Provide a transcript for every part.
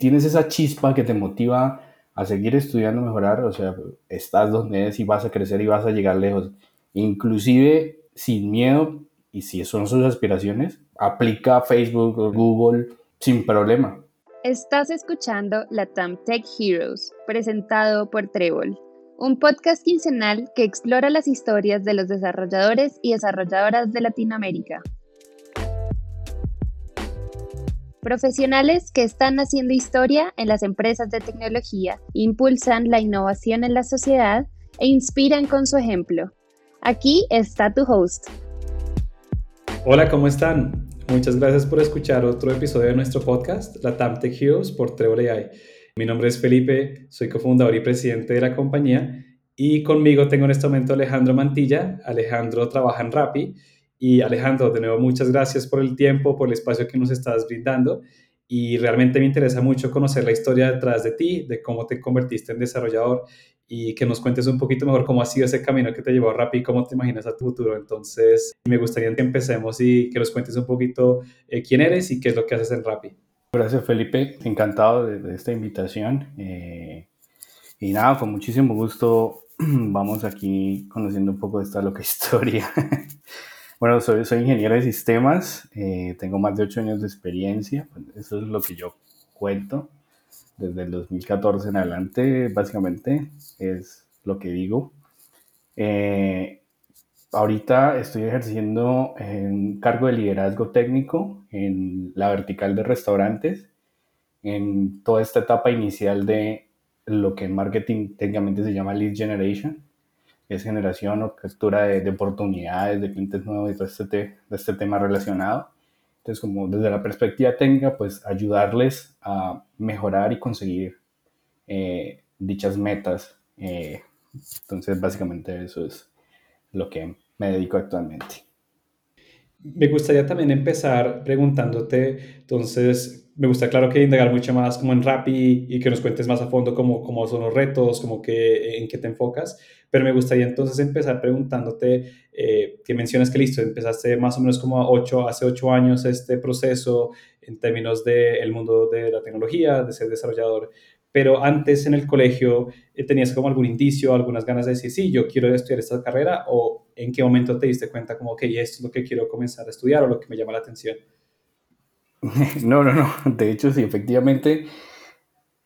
tienes esa chispa que te motiva a seguir estudiando, mejorar, o sea, estás donde es y vas a crecer y vas a llegar lejos. Inclusive sin miedo, y si son sus aspiraciones, aplica Facebook o Google sin problema. Estás escuchando la TAM Tech Heroes, presentado por Trébol, un podcast quincenal que explora las historias de los desarrolladores y desarrolladoras de Latinoamérica. Profesionales que están haciendo historia en las empresas de tecnología, impulsan la innovación en la sociedad e inspiran con su ejemplo. Aquí está tu host. Hola, ¿cómo están? Muchas gracias por escuchar otro episodio de nuestro podcast, la Tech Heroes por Trevor AI. Mi nombre es Felipe, soy cofundador y presidente de la compañía y conmigo tengo en este momento Alejandro Mantilla. Alejandro trabaja en Rappi y Alejandro, de nuevo, muchas gracias por el tiempo, por el espacio que nos estás brindando. Y realmente me interesa mucho conocer la historia detrás de ti, de cómo te convertiste en desarrollador y que nos cuentes un poquito mejor cómo ha sido ese camino que te llevó a Rappi y cómo te imaginas a tu futuro. Entonces, me gustaría que empecemos y que nos cuentes un poquito eh, quién eres y qué es lo que haces en Rappi. Gracias, Felipe. Encantado de, esta invitación. Eh, y nada, con muchísimo gusto vamos aquí conociendo un poco de esta loca historia. Bueno, soy, soy ingeniero de sistemas, eh, tengo más de ocho años de experiencia, pues, eso es lo que yo cuento. Desde el 2014 en adelante, básicamente, es lo que digo. Eh, ahorita estoy ejerciendo un cargo de liderazgo técnico en la vertical de restaurantes, en toda esta etapa inicial de lo que en marketing técnicamente se llama lead generation es generación o captura de, oportunidades, de clientes nuevos y todo este, de este tema relacionado. Entonces, como desde la perspectiva técnica, pues ayudarles a mejorar y conseguir eh, dichas metas. Eh, entonces, básicamente eso es lo que me dedico actualmente. Me gustaría también empezar preguntándote, entonces, me gusta, claro, que indagar mucho más como en Rappi y que nos cuentes más a fondo cómo, cómo son los retos, como que en qué te enfocas, pero me gustaría entonces empezar preguntándote, eh, que mencionas que listo, empezaste más o menos como ocho, hace ocho años este proceso en términos del mundo de la tecnología, de ser desarrollador, pero antes en el colegio eh, tenías como algún indicio, algunas ganas de decir, sí, yo quiero estudiar esta carrera, o en qué momento te diste cuenta como, que esto es lo que quiero comenzar a estudiar o lo que me llama la atención. No, no, no, de hecho sí, efectivamente,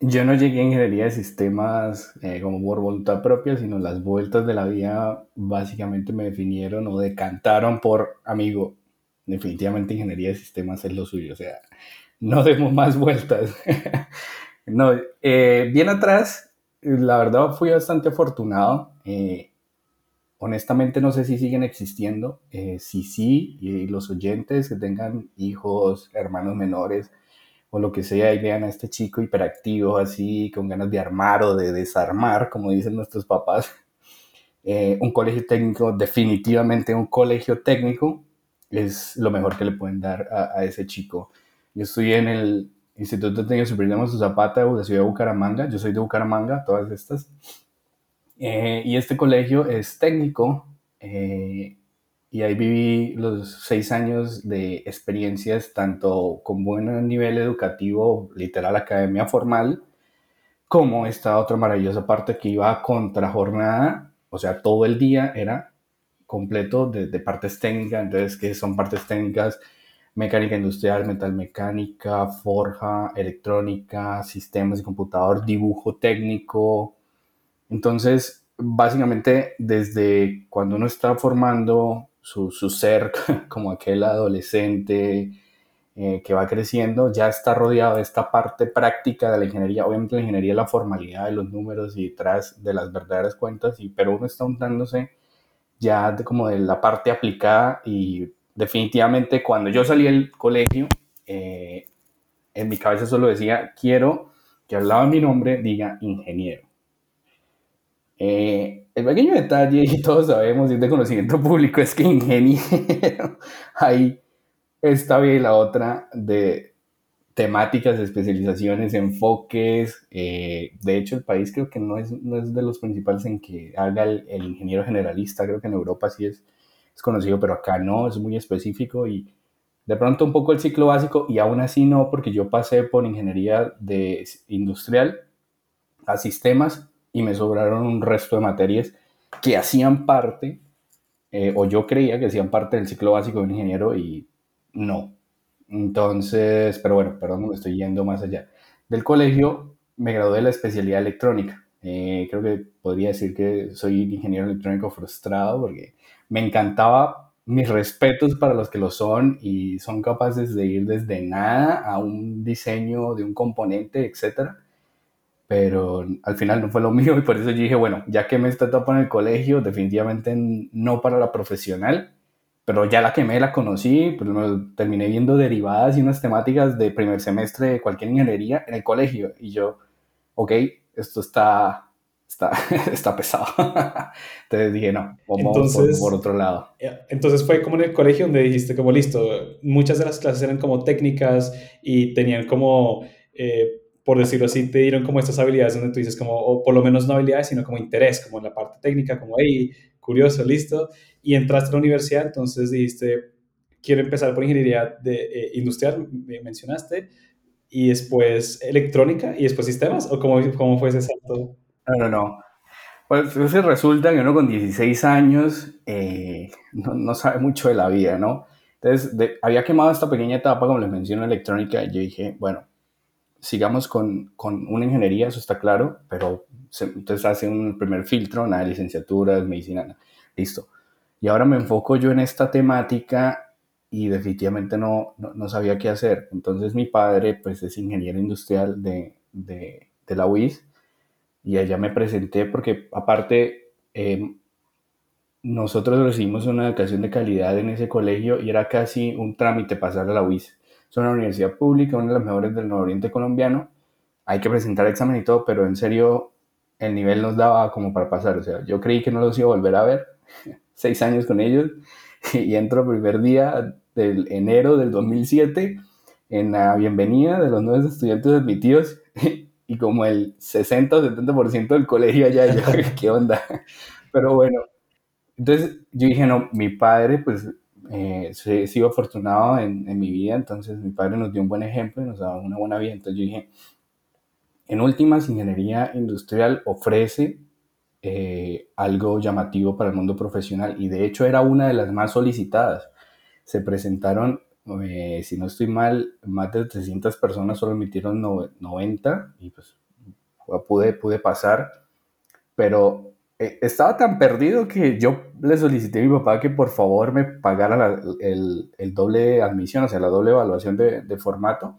yo no llegué a ingeniería de sistemas eh, como por voluntad propia, sino las vueltas de la vida básicamente me definieron o decantaron por, amigo, definitivamente ingeniería de sistemas es lo suyo, o sea, no demos más vueltas. No, eh, bien atrás, la verdad fui bastante afortunado. Eh, honestamente no sé si siguen existiendo. Eh, si sí, y los oyentes que tengan hijos, hermanos menores o lo que sea y vean a este chico hiperactivo así, con ganas de armar o de desarmar, como dicen nuestros papás. un colegio técnico, definitivamente un colegio técnico, es lo mejor que le pueden dar a, ese chico. Yo estoy en el, Instituto Técnico Superior de Zapata de la ciudad de Bucaramanga. Yo soy de Bucaramanga, todas estas. Eh, y este colegio es técnico eh, y ahí viví los seis años de experiencias tanto con buen nivel educativo, literal academia formal, como esta otra maravillosa parte que iba a contrajornada, o sea, todo el día era completo de, partes técnicas, entonces, que son partes técnicas? mecánica industrial, metalmecánica, forja, electrónica, sistemas de computador, dibujo técnico. Entonces, básicamente, desde cuando uno está formando su, ser como aquel adolescente eh, que va creciendo, ya está rodeado de esta parte práctica de la ingeniería. Obviamente la ingeniería es la formalidad de los números y detrás de las verdaderas cuentas, y, pero uno está untándose ya de, como de la parte aplicada y definitivamente cuando yo salí del colegio, eh, en mi cabeza solo decía, quiero que al lado de mi nombre diga ingeniero. Eh, el pequeño detalle, y todos sabemos, y es de conocimiento público, es que ingeniero, ahí está bien la otra de temáticas, especializaciones, enfoques. Eh, de hecho, el país creo que no es, no es de los principales en que haga el, el ingeniero generalista, creo que en Europa sí es es conocido, pero acá no, es muy específico y de pronto un poco el ciclo básico y aún así no, porque yo pasé por ingeniería de industrial a sistemas y me sobraron un resto de materias que hacían parte, eh, o yo creía que hacían parte del ciclo básico de un ingeniero y no. Entonces, pero bueno, perdón, me estoy yendo más allá. Del colegio me gradué de la especialidad electrónica. Eh, creo que podría decir que soy ingeniero electrónico frustrado porque me encantaba mis respetos para los que lo son y son capaces de ir desde nada a un diseño de un componente, etcétera. Pero al final no fue lo mío y por eso yo dije, bueno, ya que me está etapa en el colegio, definitivamente no para la profesional, pero ya la quemé, la conocí, pues terminé viendo derivadas y unas temáticas de primer semestre de cualquier ingeniería en el colegio y yo, ok, esto está, está, está pesado. Entonces dije, no, vamos por, otro lado. Entonces fue como en el colegio donde dijiste como listo, muchas de las clases eran como técnicas y tenían como, eh, por decirlo así, te dieron como estas habilidades donde tú dices como, o por lo menos no habilidades, sino como interés, como en la parte técnica, como, hey, curioso, listo. Y entraste a la universidad, entonces dijiste, quiero empezar por ingeniería de, eh, industrial, me mencionaste, y después electrónica y después sistemas, o cómo, cómo fue ese salto? No, no, no. Pues resulta que uno con 16 años eh, no, no, sabe mucho de la vida, ¿no? Entonces, había quemado esta pequeña etapa, como les menciono, electrónica, y yo dije, bueno, sigamos con, con una ingeniería, eso está claro, pero entonces hace un primer filtro, nada de medicina, listo. Y ahora me enfoco yo en esta temática y definitivamente no, no, sabía qué hacer. Entonces mi padre, pues es ingeniero industrial de, de, de la UIS y allá me presenté porque aparte em, nosotros recibimos una educación de calidad en ese colegio y era casi un trámite pasar a la UIS. Es una universidad pública, una de las mejores del nororiente colombiano. Hay que presentar examen y todo, pero en serio el nivel nos daba como para pasar. O sea, yo creí que no los iba a volver a ver. Seis años con ellos y entro el primer día del enero del 2007 en la bienvenida de los nuevos estudiantes admitidos y como el 60 o 70% del colegio allá, yo, ¿qué onda? Pero bueno, entonces yo dije, no, mi padre, pues, eh, he sido afortunado en, en, mi vida, entonces mi padre nos dio un buen ejemplo y nos daba una buena vida, entonces yo dije, en últimas, ingeniería industrial ofrece eh, algo llamativo para el mundo profesional y de hecho era una de las más solicitadas. Se presentaron eh, si no estoy mal, más de 300 personas solo emitieron 90 y pues pude, pude pasar, pero estaba tan perdido que yo le solicité a mi papá que por favor me pagara el, el, doble admisión, o sea, la doble evaluación de, de, formato.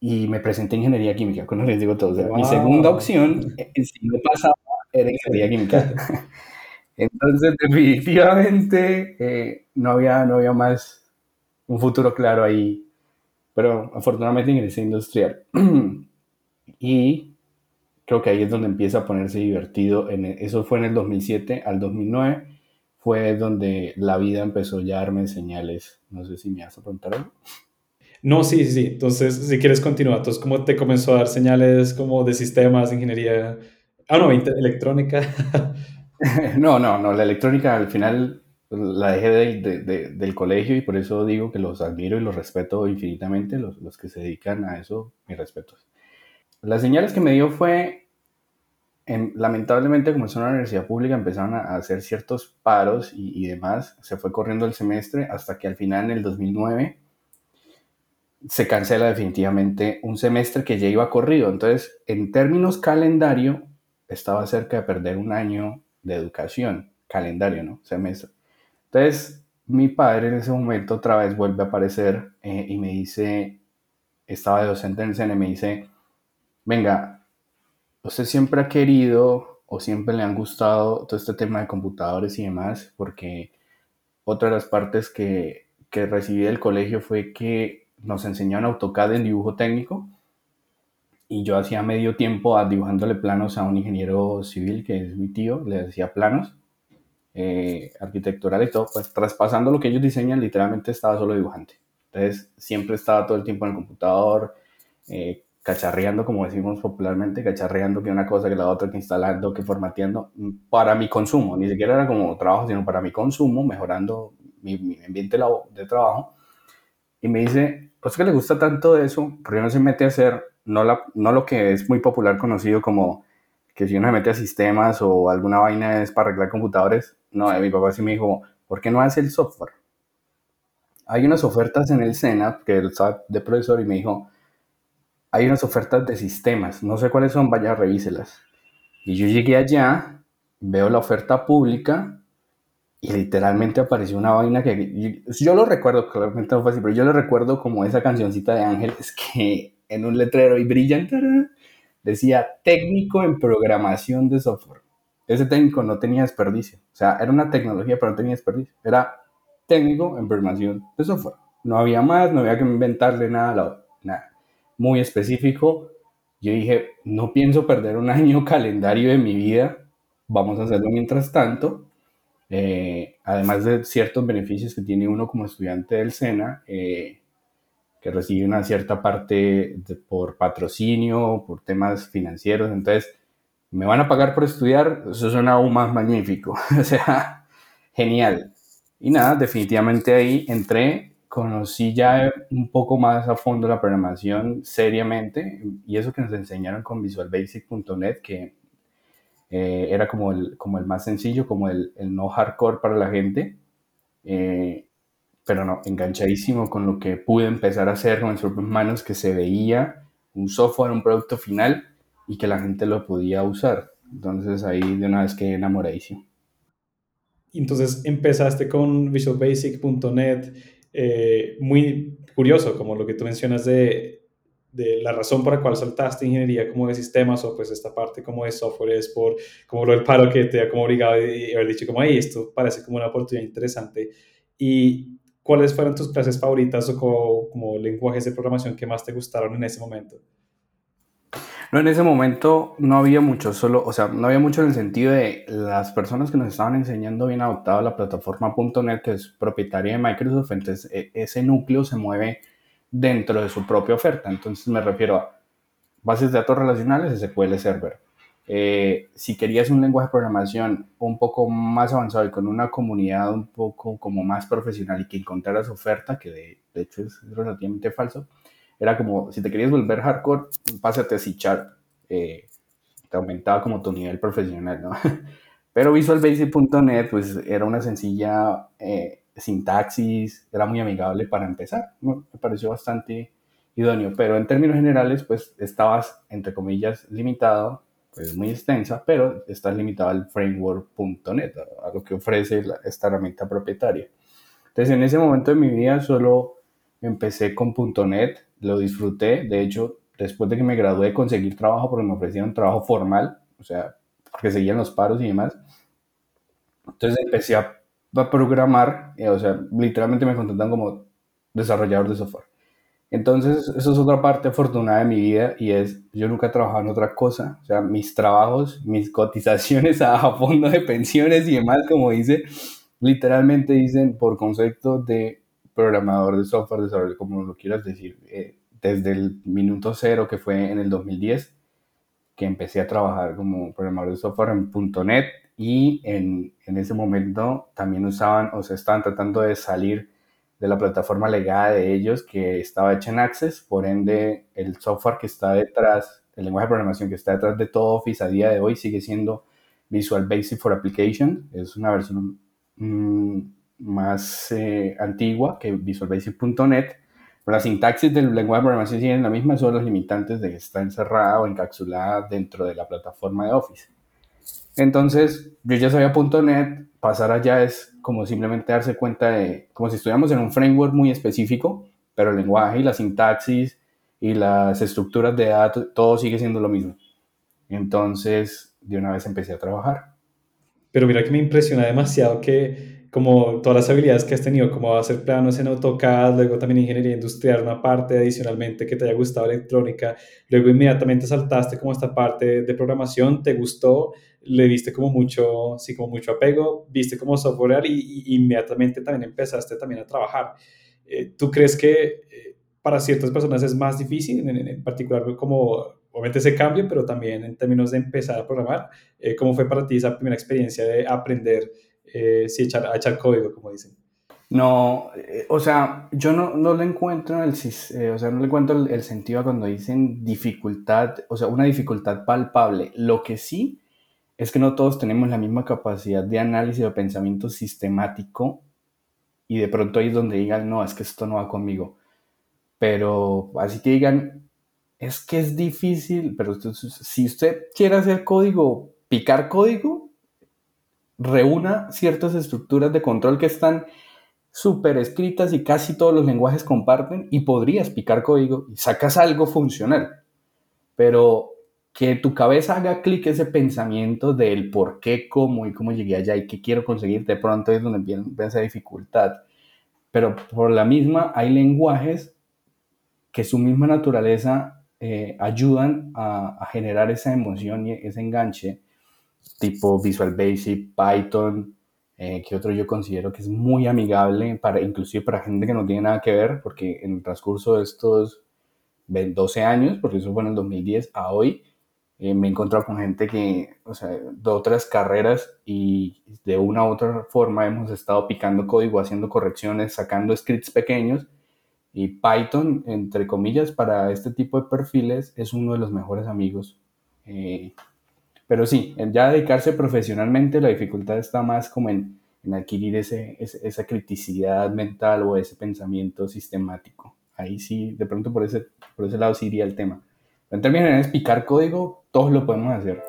Y me presenté ingeniería química, cuando les digo todo. mi segunda opción, eh, si no pasaba, era ingeniería química. Entonces, definitivamente eh, no, había, no había más un futuro claro ahí. Pero afortunadamente ingresé industrial. y creo que ahí es donde empieza a ponerse divertido. En eso fue en el 2007 al 2009. Fue donde la vida empezó ya a darme señales. No sé si me vas a preguntar algo. No, sí, sí. Entonces, si quieres continuar, entonces, ¿cómo te comenzó a dar señales como de sistemas, ingeniería? Ah, no, electrónica. no, no, no, la electrónica al final la dejé de, del colegio y por eso digo que los admiro y los respeto infinitamente, los, los que se dedican a eso, mis respetos. Las señales que me dio fue, en, lamentablemente como es una universidad pública, empezaron a, hacer ciertos paros y, y, demás, se fue corriendo el semestre hasta que al final en el 2009 se cancela definitivamente un semestre que ya iba corrido. Entonces, en términos calendario, estaba cerca de perder un año de educación, calendario, ¿no? Semestre. Entonces, mi padre en ese momento otra vez vuelve a aparecer eh, y me dice, estaba de docente en el CNE, me dice, venga, usted siempre ha querido o siempre le han gustado todo este tema de computadores y demás, porque otra de las partes que, que recibí del colegio fue que nos enseñaron AutoCAD en dibujo técnico y yo hacía medio tiempo dibujándole planos a un ingeniero civil que es mi tío, le hacía planos eh, arquitecturales y todo, pues traspasando lo que ellos diseñan, literalmente estaba solo dibujante. Entonces siempre estaba todo el tiempo en el computador, eh, cacharreando, como decimos popularmente, cacharreando que una cosa, que la otra, que instalando, que formateando, para mi consumo, ni siquiera era como trabajo, sino para mi consumo, mejorando mi, ambiente de trabajo, y me dice, pues que le gusta tanto eso, porque no se mete a hacer, no, la, no lo que es muy popular conocido como que si uno se mete a sistemas o alguna vaina es para arreglar computadores, no, mi papá sí me dijo, ¿por qué no hace el software? Hay unas ofertas en el SENA, que él estaba de profesor, y me dijo, hay unas ofertas de sistemas, no sé cuáles son, vaya, revíselas. Y yo llegué allá, veo la oferta pública y literalmente apareció una vaina que yo, lo recuerdo, claramente no fue así, pero yo lo recuerdo como esa cancioncita de Ángeles que en un letrero y brillante decía técnico en programación de software. Ese técnico no tenía desperdicio, o sea, era una tecnología pero no tenía desperdicio, era técnico en programación de software. No había más, no había que inventarle nada, nada. Muy específico. Yo dije, no pienso perder un año calendario de mi vida, vamos a hacerlo mientras tanto eh, además de ciertos beneficios que tiene uno como estudiante del SENA, eh, que recibe una cierta parte por patrocinio, por temas financieros, entonces, ¿me van a pagar por estudiar? Eso suena aún más magnífico, o sea, genial. Y nada, definitivamente ahí entré, conocí ya un poco más a fondo la programación seriamente, y eso que nos enseñaron con visualbasic.net, que eh, era como el, como el más sencillo, como el, el no hardcore para la gente. Eh, pero no, enganchadísimo con lo que pude empezar a hacer con mis propias manos, que se veía un software, un producto final y que la gente lo podía usar. Entonces ahí de una vez quedé enamoradísimo. Entonces empezaste con visualbasic.net, eh, muy curioso, como lo que tú mencionas de de la razón por la cual saltaste ingeniería como de sistemas o pues esta parte como de software es por como lo del paro que te ha como obligado y haber dicho como, hey, esto parece como una oportunidad interesante. ¿Y cuáles fueron tus clases favoritas o como, como lenguajes de programación que más te gustaron en ese momento? No, en ese momento no había mucho, solo, o sea, no había mucho en el sentido de las personas que nos estaban enseñando bien adoptado la plataforma .NET, que es propietaria de Microsoft, entonces e, ese núcleo se mueve dentro de su propia oferta. Entonces me refiero a bases de datos relacionales, SQL Server. Eh, si querías un lenguaje de programación un poco más avanzado y con una comunidad un poco como más profesional y que encontraras oferta, que de, hecho es relativamente falso, era como si te querías volver hardcore, pásate a C eh, te aumentaba como tu nivel profesional, ¿no? Pero visualbasic.net pues era una sencilla eh, sintaxis, era muy amigable para empezar. me pareció bastante idóneo, pero en términos generales, pues estabas, entre comillas, limitado, pues muy extensa, pero estás limitado al framework.net, a, lo que ofrece esta herramienta propietaria. Entonces, en ese momento de mi vida solo empecé con .net, lo disfruté, de hecho, después de que me gradué, conseguir trabajo porque me ofrecieron trabajo formal, o sea, porque seguían los paros y demás. Entonces empecé a a programar, eh, o sea, literalmente me contratan como desarrollador de software. Entonces, eso es otra parte afortunada de mi vida y es, yo nunca he trabajado en otra cosa, o sea, mis trabajos, mis cotizaciones a fondo de pensiones y demás, como dice, literalmente dicen por concepto de programador de software, desarrollo, como lo quieras decir, eh, desde el minuto cero que fue en el 2010, que empecé a trabajar como programador de software en .NET y en, en, ese momento también usaban o se estaban tratando de salir de la plataforma legada de ellos que estaba hecha en Access, por ende el software que está detrás, el lenguaje de programación que está detrás de todo Office a día de hoy sigue siendo Visual Basic for Application, es una versión mm, más eh, antigua que Visual Basic.net, pero la sintaxis del lenguaje de programación sigue la misma, son los limitantes de que está encerrada o encapsulada dentro de la plataforma de Office. Entonces, yo ya sabía .NET, pasar allá es como simplemente darse cuenta de, como si estuviéramos en un framework muy específico, pero el lenguaje y la sintaxis y las estructuras de datos, todo sigue siendo lo mismo. Entonces, de una vez empecé a trabajar. Pero mira que me impresiona demasiado que como todas las habilidades que has tenido, como hacer planos en AutoCAD, luego también ingeniería industrial, una parte adicionalmente que te haya gustado electrónica, luego inmediatamente saltaste como esta parte de programación, te gustó, le viste como mucho, sí, como mucho apego, viste como software y, inmediatamente también empezaste también a trabajar. Eh, ¿Tú crees que eh, para ciertas personas es más difícil, en, particular como obviamente ese cambio, pero también en términos de empezar a programar? ¿Cómo fue para ti esa primera experiencia de aprender? Eh, sí, echar, echar código, como dicen. No, eh, o sea, yo no, no le encuentro el, eh, o sea, no le encuentro el, sentido cuando dicen dificultad, o sea, una dificultad palpable. Lo que sí es que no todos tenemos la misma capacidad de análisis o pensamiento sistemático y de pronto ahí es donde digan, no, es que esto no va conmigo. Pero así que digan, es que es difícil, pero si usted quiere hacer código, picar código, reúna ciertas estructuras de control que están súper escritas y casi todos los lenguajes comparten y podrías picar código y sacas algo funcional. Pero que tu cabeza haga clic ese pensamiento del por qué, cómo y cómo llegué allá y qué quiero conseguir, de pronto es donde empieza dificultad. Pero por la misma hay lenguajes que su misma naturaleza eh, ayudan a, a, generar esa emoción y ese enganche, tipo Visual Basic, Python, eh, que otro yo considero que es muy amigable, para, inclusive para gente que no tiene nada que ver, porque en el transcurso de estos 12 años, porque eso fue en el 2010 a hoy, eh, me he encontrado con gente que, o sea, de otras carreras y de una u otra forma hemos estado picando código, haciendo correcciones, sacando scripts pequeños y Python, entre comillas, para este tipo de perfiles es uno de los mejores amigos. Eh, pero sí, ya dedicarse profesionalmente, la dificultad está más como en, adquirir ese, esa criticidad mental o ese pensamiento sistemático. Ahí sí, de pronto por ese, por ese lado sí iría el tema. En términos generales, picar código, todos lo podemos hacer.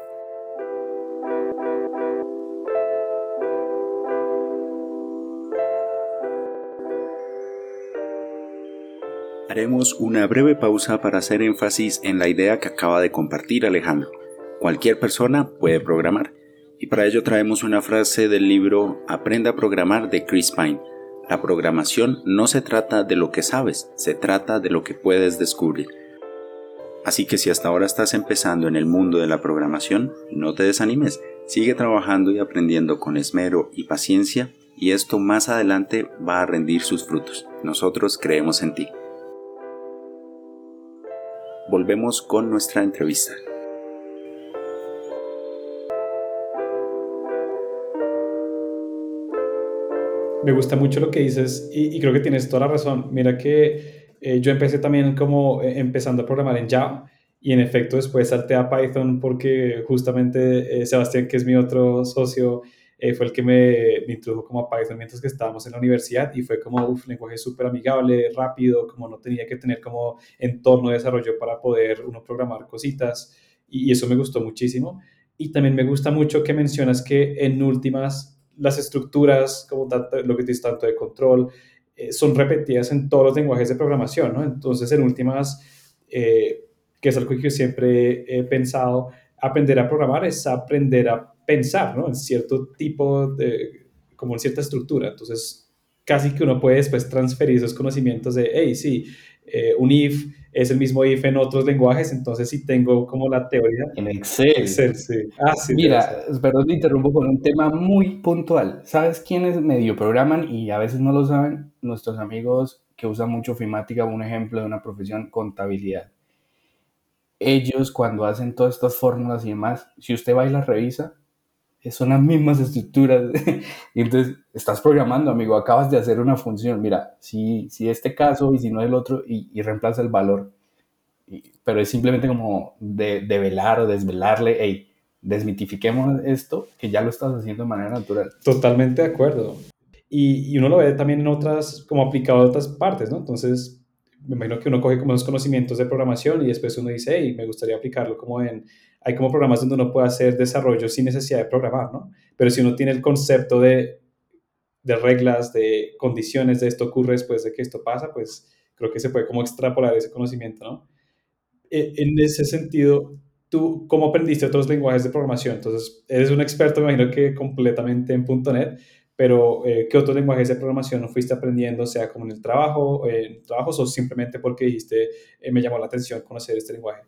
Haremos una breve pausa para hacer énfasis en la idea que acaba de compartir Alejandro. Cualquier persona puede programar. Y para ello traemos una frase del libro Aprenda a programar de Chris Pine. La programación no se trata de lo que sabes, se trata de lo que puedes descubrir. Así que si hasta ahora estás empezando en el mundo de la programación, no te desanimes, sigue trabajando y aprendiendo con esmero y paciencia y esto más adelante va a rendir sus frutos. Nosotros creemos en ti. Volvemos con nuestra entrevista. Me gusta mucho lo que dices y, creo que tienes toda la razón. Mira que eh, yo empecé también como eh, empezando a programar en Java y en efecto después salté a Python porque justamente eh, Sebastián, que es mi otro socio, fue el que me, introdujo como a Python mientras que estábamos en la universidad y fue como, un lenguaje súper amigable, rápido, como no tenía que tener como entorno de desarrollo para poder uno programar cositas y eso me gustó muchísimo. Y también me gusta mucho que mencionas que en últimas las estructuras, como tanto, lo que dices tanto de control, eh, son repetidas en todos los lenguajes de programación, ¿no? Entonces, en últimas, eh, que es algo que yo siempre he pensado, aprender a programar es aprender a pensar, ¿no? En cierto tipo de, como en cierta estructura. Entonces, casi que uno puede después transferir esos conocimientos de, hey, sí, eh, un if es el mismo if en otros lenguajes, entonces sí tengo como la teoría. En Excel. Excel, sí. Ah, sí Mira, perdón, te interrumpo con un tema muy puntual. ¿Sabes quiénes medio programan y a veces no lo saben? Nuestros amigos que usan mucho Fimática, un ejemplo de una profesión, contabilidad. Ellos cuando hacen todas estas fórmulas y demás, si usted va y las revisa, son las mismas estructuras. y entonces estás programando, amigo, acabas de hacer una función. Mira, si, si este caso y si no el otro, y, reemplaza el valor. pero es simplemente como de, velar o desvelarle, hey, desmitifiquemos esto, que ya lo estás haciendo de manera natural. Totalmente de acuerdo. Y, y uno lo ve también en otras, como aplicado a otras partes, ¿no? Entonces, me imagino que uno coge como esos conocimientos de programación y después uno dice, hey, me gustaría aplicarlo como en hay como programas donde uno puede hacer desarrollo sin necesidad de programar, ¿no? Pero si uno tiene el concepto de, de reglas, de condiciones de esto ocurre después de que esto pasa, pues creo que se puede como extrapolar ese conocimiento, ¿no? E, en ese sentido, ¿tú cómo aprendiste otros lenguajes de programación? Entonces, eres un experto, me imagino que completamente en .NET, pero eh, ¿qué otros lenguajes de programación fuiste aprendiendo, sea como en el trabajo, en trabajos o simplemente porque dijiste, eh, me llamó la atención conocer este lenguaje?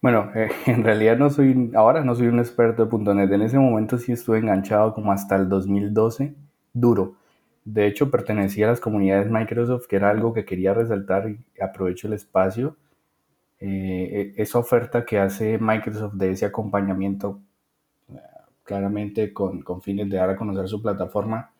Bueno, eh, en realidad no soy, ahora no soy un experto de .NET. En ese momento sí estuve enganchado como hasta el 2012, duro. De hecho, pertenecía a las comunidades Microsoft, que era algo que quería resaltar y aprovecho el espacio. Eh, e, esa oferta que hace Microsoft de ese acompañamiento, claramente con, con fines de dar a conocer su plataforma,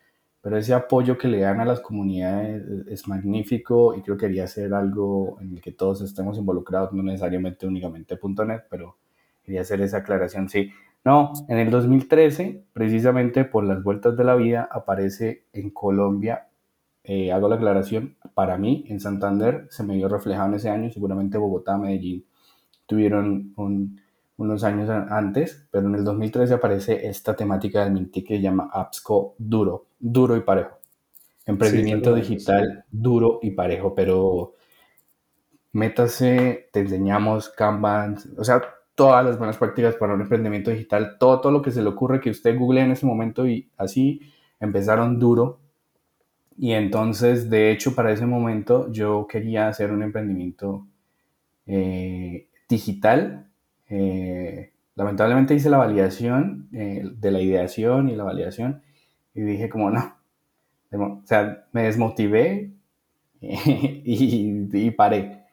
pero ese apoyo que le dan a las comunidades es magnífico y creo que quería hacer algo en el que todos estemos involucrados, no necesariamente únicamente .NET, pero quería hacer esa aclaración, sí. No, en el 2013, precisamente por las vueltas de la vida, aparece en Colombia, eh, hago la aclaración, para mí en Santander se me vio reflejado en ese año, seguramente Bogotá, Medellín tuvieron unos años antes, pero en el 2013 aparece esta temática del Mintic que se llama AppsCo Duro, duro y parejo. Emprendimiento digital duro y parejo, pero métase, te enseñamos Kanban, o sea, todas las buenas prácticas para un emprendimiento digital, todo, todo lo que se le ocurre que usted google en ese momento y así empezaron duro. Y entonces, de hecho, para ese momento yo quería hacer un emprendimiento eh, digital. Eh, lamentablemente hice la validación eh, de la ideación y la validación y dije como no, o sea, me desmotivé y, paré.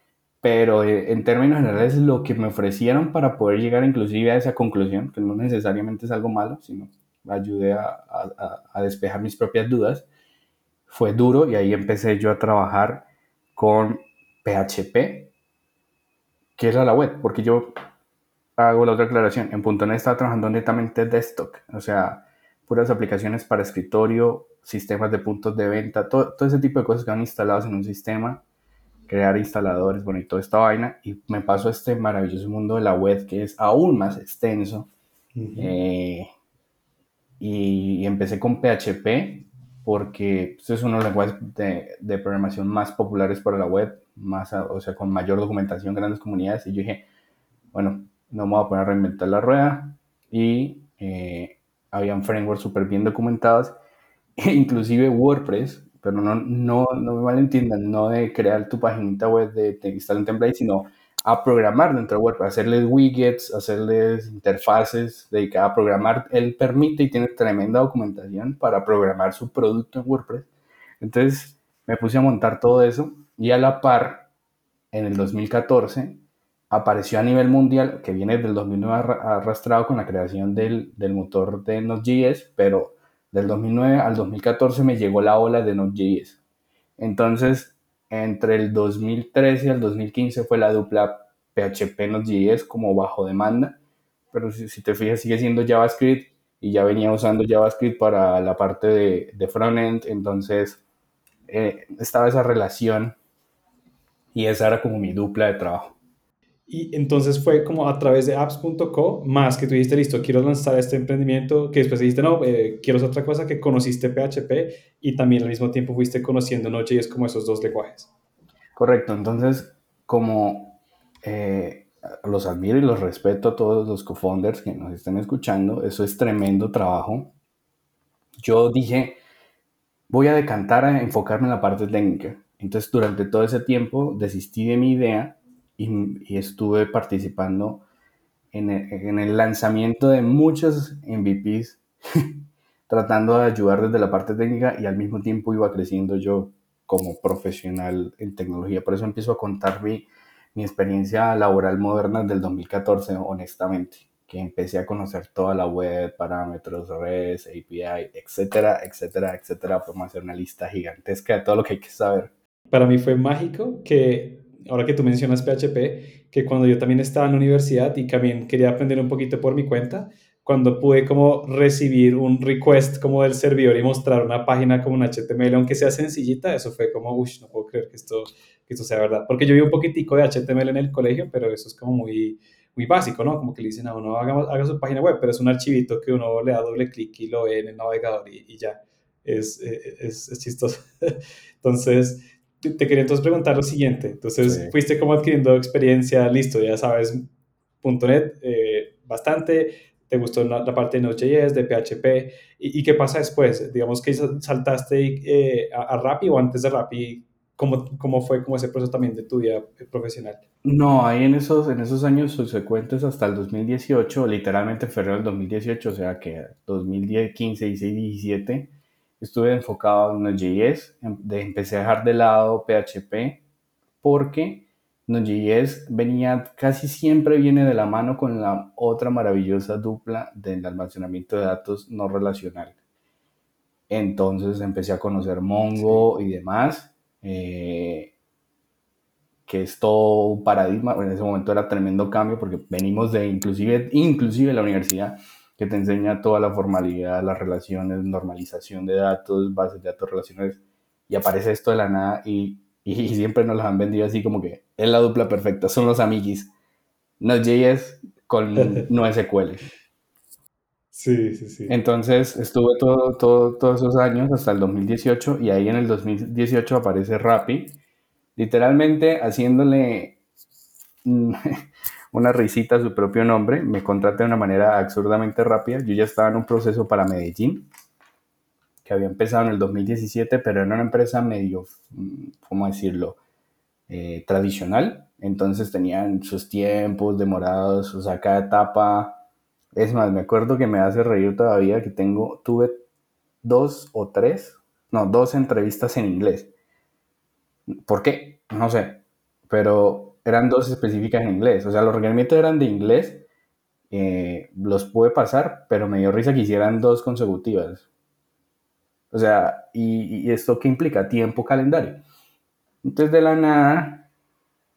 Pero eh, en términos generales, lo que me ofrecieron para poder llegar inclusive a esa conclusión, que no necesariamente es algo malo, sino ayudé a, a, despejar mis propias dudas, fue duro y ahí empecé yo a trabajar con PHP, que era la web, porque yo hago la otra aclaración, en .NET estaba trabajando netamente desktop, o sea, puras aplicaciones para escritorio, sistemas de puntos de venta, todo, todo ese tipo de cosas que van instalados en un sistema, crear instaladores, bueno, y toda esta vaina. Y me paso a este maravilloso mundo de la web que es aún más extenso. Eh, y, empecé con PHP porque pues, es uno de los lenguajes de, de, programación más populares para la web, más, o sea, con mayor documentación, grandes comunidades. Y yo dije, bueno, no me voy a poner a reinventar la rueda. Y eh, habían frameworks súper bien documentados, inclusive WordPress, pero no, no, no me malentiendan, no de crear tu paginita web de, de instalar un template, sino a programar dentro de WordPress, hacerles widgets, hacerles interfaces dedicadas a programar. Él permite y tiene tremenda documentación para programar su producto en WordPress. Entonces me puse a montar todo eso y a la par, en el 2014, apareció a nivel mundial, que viene del 2009 arrastrado con la creación del, del motor de Node.js, pero del 2009 al 2014 me llegó la ola de Node.js. Entonces, entre el 2013 y el 2015 fue la dupla PHP Node.js como bajo demanda, pero si, te fijas sigue siendo JavaScript y ya venía usando JavaScript para la parte de, de frontend, entonces eh, estaba esa relación y esa era como mi dupla de trabajo. Y entonces fue como a través de apps.co, más que tú dijiste, listo, quiero lanzar este emprendimiento, que después dijiste, no, eh, quiero otra cosa, que conociste PHP y también al mismo tiempo fuiste conociendo Node.js como esos dos lenguajes. Correcto, entonces como eh, los admiro y los respeto a todos los co-founders que nos estén escuchando, eso es tremendo trabajo. Yo dije, voy a decantar a enfocarme en la parte técnica. Entonces durante todo ese tiempo desistí de mi idea y, estuve participando en el, lanzamiento de muchos MVPs, tratando de ayudar desde la parte técnica y al mismo tiempo iba creciendo yo como profesional en tecnología. Por eso empiezo a contar mi, mi experiencia laboral moderna del 2014, honestamente, que empecé a conocer toda la web, parámetros, redes, API, etcétera, etcétera, etcétera. Podemos hacer una lista gigantesca de todo lo que hay que saber. Para mí fue mágico que ahora que tú mencionas PHP, que cuando yo también estaba en la universidad y también quería aprender un poquito por mi cuenta, cuando pude como recibir un request como del servidor y mostrar una página como un HTML, aunque sea sencillita, eso fue como, uff, no puedo creer que esto, que esto sea verdad. Porque yo vi un poquitico de HTML en el colegio, pero eso es como muy, muy básico, ¿no? Como que le dicen a uno, haga, haga su página web, pero es un archivito que uno le da doble clic y lo ve en el navegador y, y ya. Es, es, es chistoso. Entonces, te quería entonces preguntar lo siguiente. Entonces, fuiste como adquiriendo experiencia, listo, ya sabes .NET eh, bastante, te gustó la, parte de Node.js, de PHP, ¿Y, qué pasa después? Digamos que saltaste eh, a, a, Rappi o antes de Rappi, ¿cómo, ¿cómo fue como ese proceso también de tu vida profesional? No, ahí en esos, en esos años subsecuentes hasta el 2018, literalmente febrero del 2018, o sea que 2015, 16, 17, estuve enfocado en Node.js, em, empecé a dejar de lado PHP porque Node.js venía, casi siempre viene de la mano con la otra maravillosa dupla del almacenamiento de datos no relacional. Entonces empecé a conocer Mongo y demás, eh, que es todo un paradigma. En ese momento era tremendo cambio porque venimos de inclusive, inclusive la universidad que te enseña toda la formalidad, las relaciones, normalización de datos, bases de datos, relaciones, y aparece esto de la nada y, y siempre nos las han vendido así como que es la dupla perfecta, son los amiguis. Node.js con NoSQL. Sí, sí, sí. Entonces estuve todo, todo, todos esos años hasta el 2018 y ahí en el 2018 aparece Rappi, literalmente haciéndole una risita a su propio nombre, me contraté de una manera absurdamente rápida, yo ya estaba en un proceso para Medellín, que había empezado en el 2017, pero era una empresa medio, ¿cómo decirlo?, eh, tradicional, entonces tenían sus tiempos demorados, o sea, cada etapa es más, me acuerdo que me hace reír todavía que tengo, tuve dos o tres, no, dos entrevistas en inglés. ¿Por qué? No sé, pero eran dos específicas en inglés. O sea, los requerimientos eran de inglés, eh, los pude pasar, pero me dio risa que hicieran dos consecutivas. O sea, ¿y, esto qué implica? Tiempo calendario. Entonces, de la nada,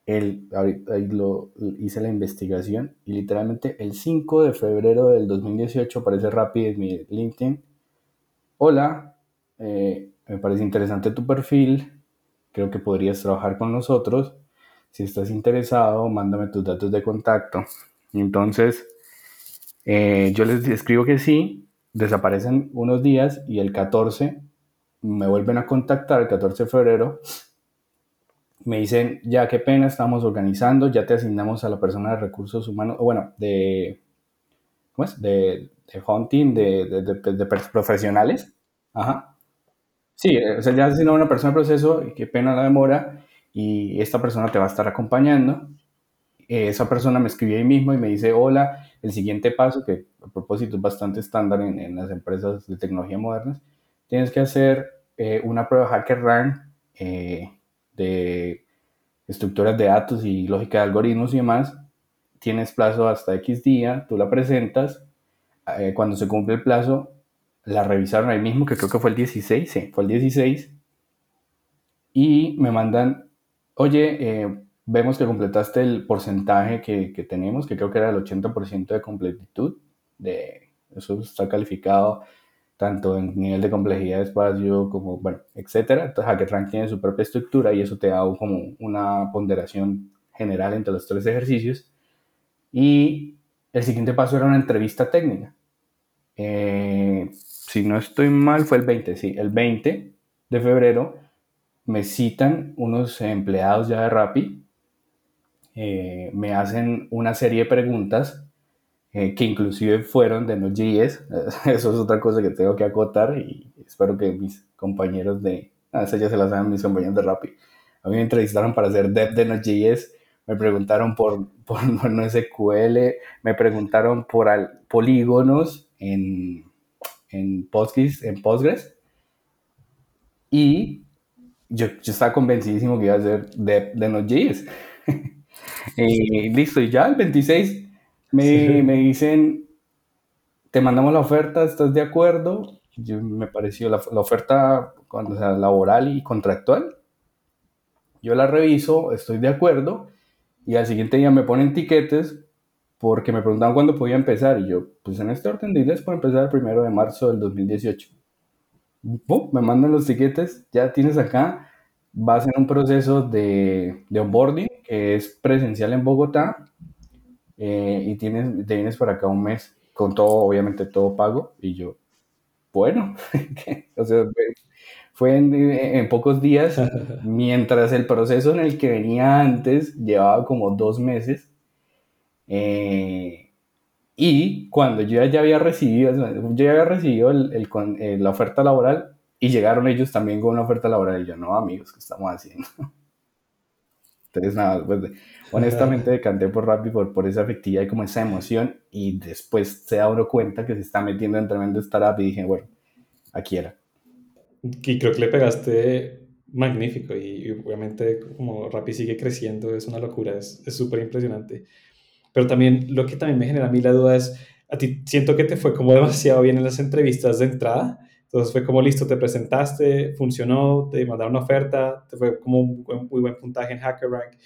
el, ahí lo hice la investigación y literalmente el 5 de febrero del 2018 aparece rápido en mi LinkedIn. Hola, eh, me parece interesante tu perfil, creo que podrías trabajar con nosotros. Si estás interesado, mándame tus datos de contacto. Entonces, eh, yo les escribo que sí, desaparecen unos días y el 14 me vuelven a contactar, el 14 de febrero, me dicen, ya qué pena, estamos organizando, ya te asignamos a la persona de recursos humanos, bueno, de, ¿cómo es? De, de hunting, de, de, de, profesionales. Ajá. Sí, o sea, ya asignado a una persona de proceso, qué pena la demora, y esta persona te va a estar acompañando. esa persona me escribió ahí mismo y me dice, hola, el siguiente paso, que a propósito es bastante estándar en, en las empresas de tecnología modernas, tienes que hacer eh, una prueba Hacker Rank eh, de estructuras de datos y lógica de algoritmos y demás, tienes plazo hasta X día, tú la presentas, eh, cuando se cumple el plazo, la revisaron ahí mismo, que creo que fue el 16, sí, fue el 16, y me mandan, oye, eh, vemos que completaste el porcentaje que, que, tenemos, que creo que era el 80% de completitud, de, eso está calificado tanto en nivel de complejidad de espacio como, bueno, etcétera. Entonces HackerRank tiene su propia estructura y eso te da como una ponderación general entre los tres ejercicios. Y el siguiente paso era una entrevista técnica. Eh, si no estoy mal, fue el 20, sí, el 20 de febrero me citan unos empleados ya de Rappi, eh, me hacen una serie de preguntas eh, que inclusive fueron de Node.js. Eso es otra cosa que tengo que acotar y espero que mis compañeros de... Ah, eso ya se las saben mis compañeros de Rappi. A mí me entrevistaron para hacer dev de Node.js, me preguntaron por, por NoSQL, me preguntaron por polígonos en, en, Postgres, en Postgres y yo, yo estaba convencidísimo que iba a ser dev de Node.js. y listo, y ya el 26 me, me, dicen, te mandamos la oferta, ¿estás de acuerdo? Yo, me pareció la, la oferta cuando, sea, laboral y contractual. Yo la reviso, estoy de acuerdo, y al siguiente día me ponen tiquetes porque me preguntaban cuándo podía empezar. Y yo, pues en este orden de ideas puedo empezar el primero de marzo del 2018. Me mandan los tiquetes, ya tienes acá, vas en un proceso de, de onboarding que es presencial en Bogotá eh, y tienes, te vienes por acá un mes con todo, obviamente todo pago, y yo, bueno, o sea, fue en, en, pocos días, mientras el proceso en el que venía antes llevaba como dos meses, eh, y cuando yo ya había recibido, yo ya había recibido el, el, eh, la oferta laboral, y llegaron ellos también con una oferta laboral, y yo, no, amigos, ¿qué estamos haciendo? Entonces, nada, pues, honestamente decanté por Rappi por, por esa afectividad y como esa emoción y después se da uno cuenta que se está metiendo en tremendo startup y dije, bueno, aquí era. Y creo que le pegaste magnífico y, obviamente como Rappi sigue creciendo es una locura, es súper impresionante. Pero también lo que también me genera a mí la duda es, a ti siento que te fue como demasiado bien en las entrevistas de entrada, Entonces fue como listo, te presentaste, funcionó, te mandaron una oferta, te fue como un muy buen puntaje en HackerRank.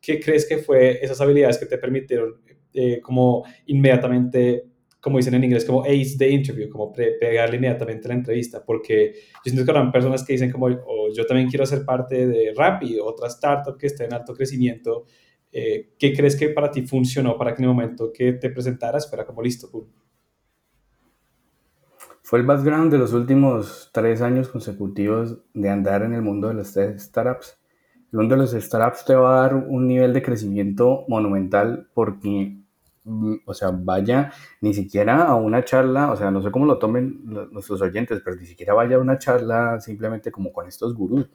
¿Qué crees que fue esas habilidades que te permitieron eh, como inmediatamente, como dicen en inglés, como ace the interview, como pegarle inmediatamente la entrevista? Porque yo siento que habrán personas que dicen como, oh, yo también quiero ser parte de Rappi, otra startup que esté en alto crecimiento. Eh, ¿Qué crees que para ti funcionó para que en el momento que te presentaras fuera como listo? Fue el background de los últimos tres años consecutivos de andar en el mundo de las startups. El mundo de los startups te va a dar un nivel de crecimiento monumental porque, mm, o sea, vaya ni siquiera a una charla, o sea, no sé cómo lo tomen nuestros oyentes, pero ni siquiera vaya a una charla simplemente como con estos gurús.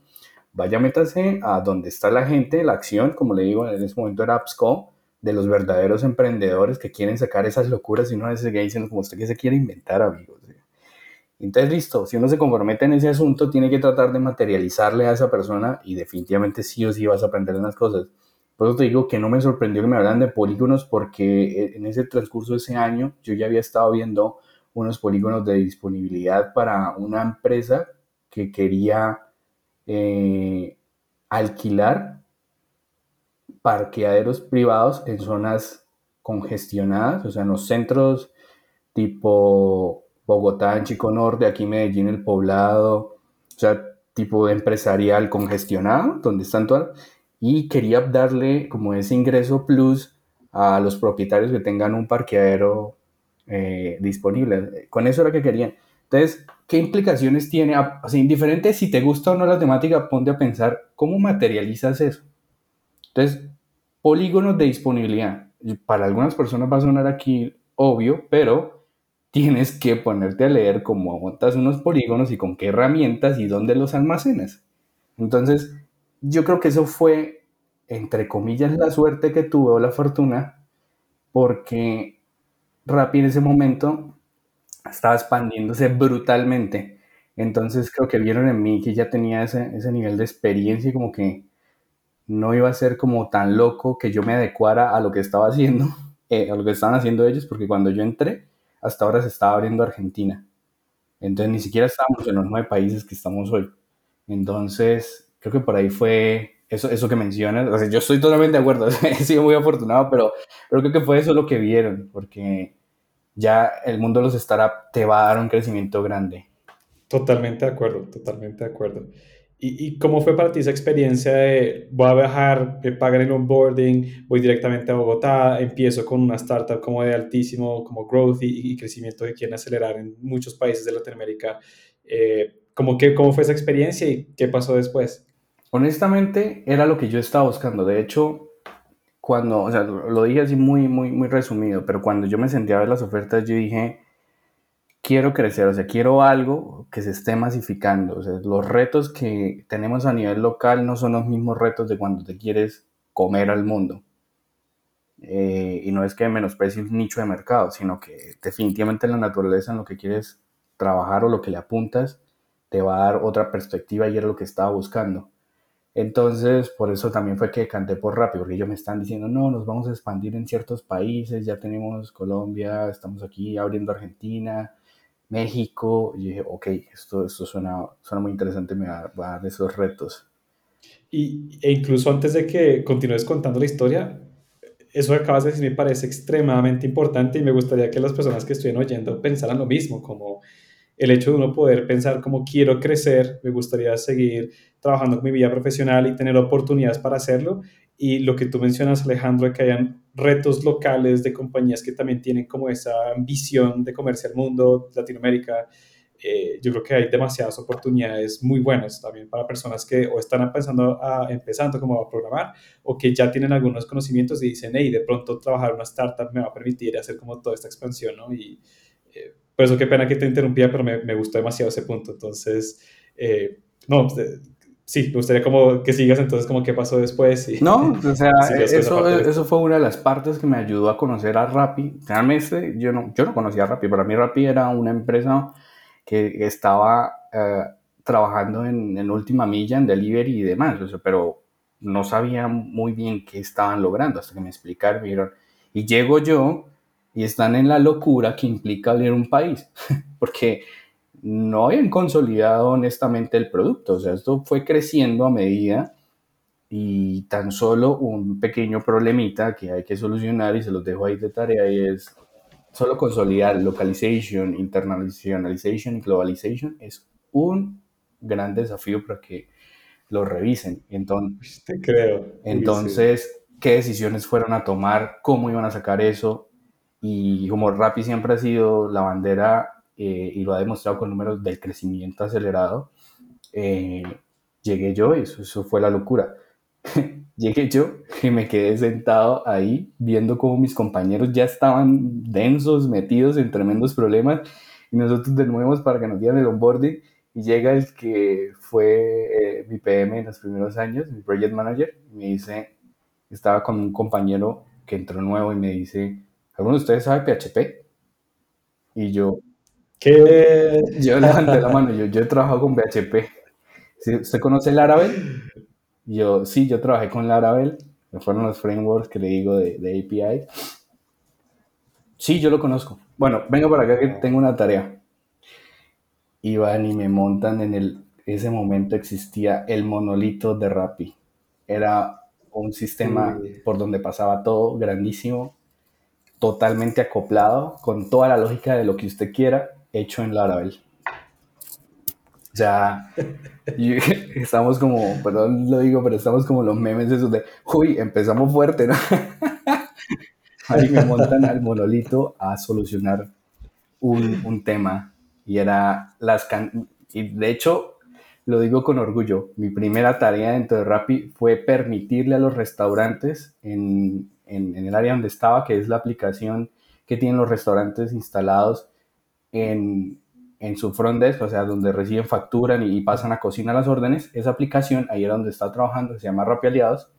Vaya, métase a donde está la gente, la acción, como le digo, en ese momento era AppsCo, de los verdaderos emprendedores que quieren sacar esas locuras y uno a veces diciendo como usted que se quiere inventar, amigos. Entonces, listo, si uno se compromete en ese asunto, tiene que tratar de materializarle a esa persona y definitivamente sí o sí vas a aprender unas cosas. Por eso te digo que no me sorprendió que me hablan de polígonos porque en ese transcurso de ese año yo ya había estado viendo unos polígonos de disponibilidad para una empresa que quería eh, alquilar parqueaderos privados en zonas congestionadas, o sea, en los centros tipo Bogotá, en Chico Norte, aquí Medellín, el poblado, o sea, tipo empresarial congestionado, donde están todas, y quería darle como ese ingreso plus a los propietarios que tengan un parqueadero eh, disponible. Con eso era que querían. Entonces, ¿qué implicaciones tiene? O sea, indiferente si te gusta o no la temática, ponte a pensar cómo materializas eso. Entonces, polígonos de disponibilidad. Para algunas personas va a sonar aquí obvio, pero tienes que ponerte a leer cómo montas unos polígonos y con qué herramientas y dónde los almacenas. Entonces, yo creo que eso fue, entre comillas, la suerte que tuve o la fortuna, porque Rappi en ese momento estaba expandiéndose brutalmente. Entonces creo que vieron en mí que ya tenía ese, ese nivel de experiencia y como que no iba a ser como tan loco que yo me adecuara a lo que estaba haciendo, eh, a lo que estaban haciendo ellos, porque cuando yo entré, hasta ahora se estaba abriendo Argentina. Entonces ni siquiera estábamos en los nueve países que estamos hoy. Entonces, creo que por ahí fue eso, eso que mencionas. O sea, yo estoy totalmente de acuerdo, he sido muy afortunado, pero, pero creo que fue eso lo que vieron, porque ya el mundo de los startups te va a dar un crecimiento grande. Totalmente de acuerdo, totalmente de acuerdo. ¿Y, cómo fue para ti esa experiencia de voy a viajar, me pagan el onboarding, voy directamente a Bogotá, empiezo con una startup como de altísimo, como growth y, crecimiento que quieren acelerar en muchos países de Latinoamérica? Eh, ¿cómo, que, ¿Cómo fue esa experiencia y qué pasó después? Honestamente, era lo que yo estaba buscando. De hecho, cuando, o sea, lo dije así muy, muy, muy resumido, pero cuando yo me sentía a ver las ofertas, yo dije, quiero crecer, o sea, quiero algo que se esté masificando. O sea, los retos que tenemos a nivel local no son los mismos retos de cuando te quieres comer al mundo. Eh, y no es que menosprecie un nicho de mercado, sino que definitivamente la naturaleza en lo que quieres trabajar o lo que le apuntas te va a dar otra perspectiva y era lo que estaba buscando. Entonces, por eso también fue que canté por rápido, porque ellos me están diciendo, no, nos vamos a expandir en ciertos países, ya tenemos Colombia, estamos aquí abriendo Argentina, México, y dije, ok, esto, esto suena, suena muy interesante, me va, a dar esos retos. Y, e incluso antes de que continúes contando la historia, eso que acabas de decir me parece extremadamente importante y me gustaría que las personas que estén oyendo pensaran lo mismo, como el hecho de uno poder pensar como quiero crecer, me gustaría seguir trabajando con mi vida profesional y tener oportunidades para hacerlo. Y lo que tú mencionas, Alejandro, de que hayan retos locales de compañías que también tienen como esa ambición de comerse al mundo, Latinoamérica. Eh, yo creo que hay demasiadas oportunidades muy buenas también para personas que o están empezando a, empezando como a programar o que ya tienen algunos conocimientos y dicen, hey, de pronto trabajar una startup me va a permitir hacer como toda esta expansión, ¿no? Y eh, por eso qué pena que te interrumpía, pero me, me gustó demasiado ese punto. Entonces, eh, no, sí, me gustaría como que sigas entonces como qué pasó después. Y, no, o sea, eso, eso fue una de las partes que me ayudó a conocer a Rappi. Realmente yo no, yo no conocía a Rappi, para mí Rappi era una empresa que estaba eh, trabajando en, en, última milla, en delivery y demás, pero no sabía muy bien qué estaban logrando hasta que me explicaron. Y llego yo y están en la locura que implica abrir un país, porque no habían consolidado honestamente el producto. O sea, esto fue creciendo a medida y tan solo un pequeño problemita que hay que solucionar y se los dejo ahí de tarea y es solo consolidar localization, internationalization y globalization es un gran desafío para que lo revisen. Entonces, Te creo. entonces qué decisiones fueron a tomar, cómo iban a sacar eso. Y como Rappi siempre ha sido la bandera eh, y lo ha demostrado con números del crecimiento acelerado, eh, llegué yo y eso, eso fue la locura. llegué yo y me quedé sentado ahí viendo cómo mis compañeros ya estaban densos, metidos en tremendos problemas. Y nosotros de nuevo para que nos dieran el onboarding. Y llega el que fue eh, mi PM en los primeros años, mi project manager, y me dice, estaba con un compañero que entró nuevo y me dice, ¿alguno de ustedes sabe PHP? Y yo, ¿Qué? yo levanté la mano, yo, yo he trabajado con PHP. ¿Usted conoce el Laravel? Yo, sí, yo trabajé con Laravel, fueron los frameworks que le digo de, de API. Sí, yo lo conozco. Bueno, venga para acá que tengo una tarea. Y van y me montan en el, ese momento existía el monolito de Rappi. Era un sistema por donde pasaba todo, grandísimo, totalmente acoplado, con toda la lógica de lo que usted quiera, hecho en Laravel. O sea, estamos como, perdón lo digo, pero estamos como los memes esos de, uy, empezamos fuerte, ¿no? Ahí me montan al monolito a solucionar un, un tema y era las can y de hecho lo digo con orgullo, mi primera tarea dentro de Rappi fue permitirle a los restaurantes en, en, en el área donde estaba, que es la aplicación que tienen los restaurantes instalados en, en su front desk, o sea, donde reciben, facturan y, y pasan a cocina las órdenes, esa aplicación, ahí era donde estaba trabajando, se llama Rappi Aliados,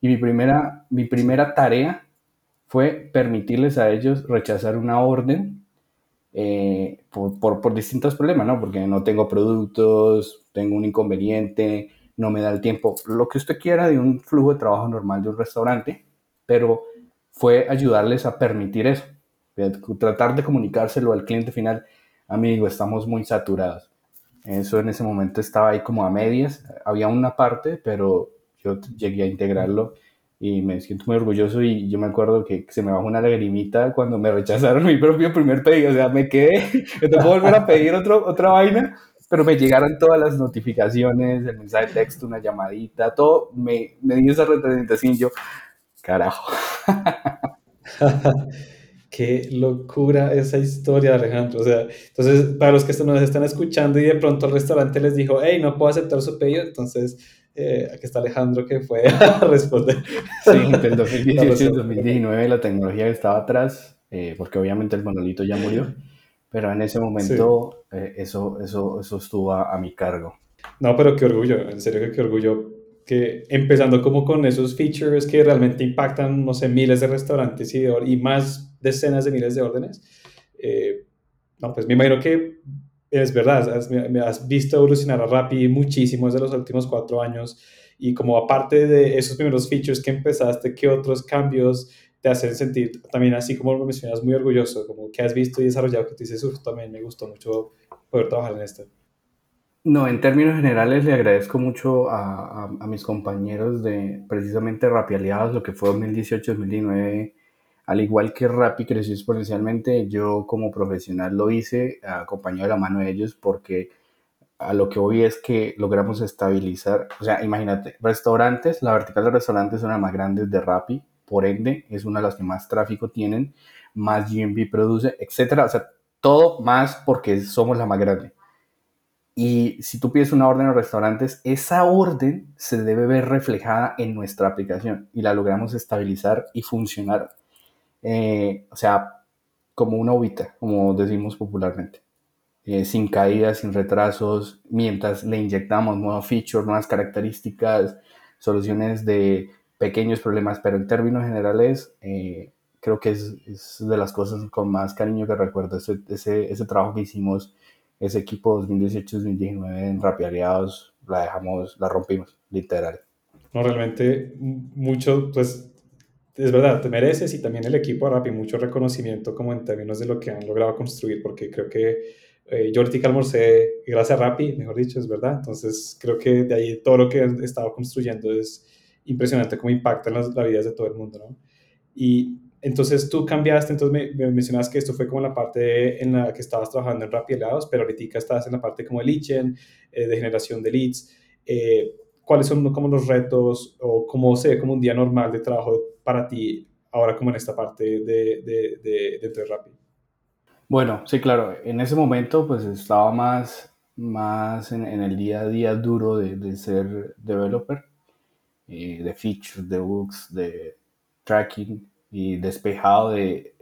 y mi primera, mi primera tarea fue permitirles a ellos rechazar una orden eh, por, por, por, distintos problemas, ¿no? Porque no tengo productos, tengo un inconveniente, no me da el tiempo, lo que usted quiera de un flujo de trabajo normal de un restaurante, pero fue ayudarles a permitir eso, tratar de comunicárselo al cliente final, amigo, estamos muy saturados. Eso en ese momento estaba ahí como a medias, había una parte, pero yo llegué a integrarlo y me siento muy orgulloso y yo me acuerdo que se me bajó una lagrimita cuando me rechazaron mi propio primer pedido, o sea, me quedé, me tocó volver a pedir otro, otra vaina, pero me llegaron todas las notificaciones, el mensaje de texto, una llamadita, todo, me, me dio esa representación yo, carajo. Qué locura esa historia, Alejandro. O sea, entonces, para los que nos están escuchando y de pronto el restaurante les dijo, hey, no puedo aceptar su pedido, entonces eh, aquí está Alejandro que fue a responder. Sí, del 2018 al 2019 la tecnología estaba atrás, eh, porque obviamente el monolito ya murió, pero en ese momento sí. eh, eso, eso, eso estuvo a, a, mi cargo. No, pero qué orgullo, en serio que qué orgullo que empezando como con esos features que realmente impactan, no sé, miles de restaurantes y, de, y más decenas de miles de órdenes. Eh, no, pues me imagino que es verdad, has, me has visto evolucionar a Rappi muchísimo desde los últimos cuatro años y como aparte de esos primeros features que empezaste, ¿qué otros cambios te hacen sentir también así como lo mencionas muy orgulloso, como que has visto y desarrollado que tú dices, uff, también me gustó mucho poder trabajar en esto? No, en términos generales le agradezco mucho a, a, mis compañeros de precisamente Rappi Aliados, lo que fue 2018-2019, al igual que Rappi creció exponencialmente, yo como profesional lo hice acompañado de la mano de ellos porque a lo que voy es que logramos estabilizar, o sea, imagínate, restaurantes, la vertical de restaurantes es una de las más grandes de Rappi, por ende es una de las que más tráfico tienen, más GMV produce, etcétera, o sea, todo más porque somos la más grande. Y si tú pides una orden en restaurantes, esa orden se debe ver reflejada en nuestra aplicación y la logramos estabilizar y funcionar. Eh, o sea, como una ovita, como decimos popularmente. Eh, sin caídas, sin retrasos, mientras le inyectamos nuevos features, nuevas características, soluciones de pequeños problemas, pero en términos generales, eh, creo que es, es, de las cosas con más cariño que recuerdo, ese, ese, ese trabajo que hicimos ese equipo 2018-2019 en Rappi Aliados, la dejamos, la rompimos, literal. No, realmente mucho, pues es verdad, te mereces y también el equipo de Rappi mucho reconocimiento como en términos de lo que han logrado construir, porque creo que Eh, yo ahorita almorcé gracias a Rappi, mejor dicho, es verdad. Entonces creo que de ahí todo lo que he estado construyendo es impresionante cómo impacta en las, vidas de todo el mundo, ¿no? Y entonces tú cambiaste, entonces me, mencionabas que esto fue como la parte en la que estabas trabajando en Rappi Helados, pero ahorita estás en la parte como de lead eh, de generación de leads. Eh, ¿Cuáles son como los retos o cómo se ve como un día normal de trabajo para ti ahora como en esta parte de, de, de, de Rappi? Bueno, sí, claro. En ese momento pues estaba más, más en, el día a día duro de, ser developer, eh, de features, de bugs, de tracking y despejado de,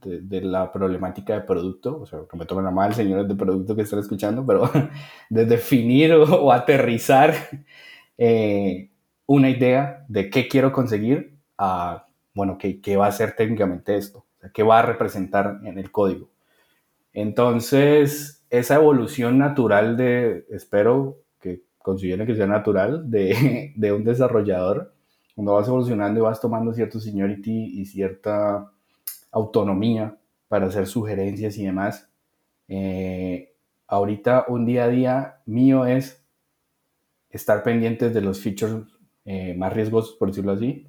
de, la problemática de producto. O sea, que me tomen la mal, señores de producto que están escuchando, pero de definir o, aterrizar eh, una idea de qué quiero conseguir a, bueno, qué, qué va a ser técnicamente esto qué va a representar en el código. Entonces, esa evolución natural de, espero que consideren que sea natural, de, de un desarrollador, cuando vas evolucionando y vas tomando cierto seniority y cierta autonomía para hacer sugerencias y demás, eh, ahorita un día a día mío es estar pendientes de los features eh, más riesgosos, por decirlo así,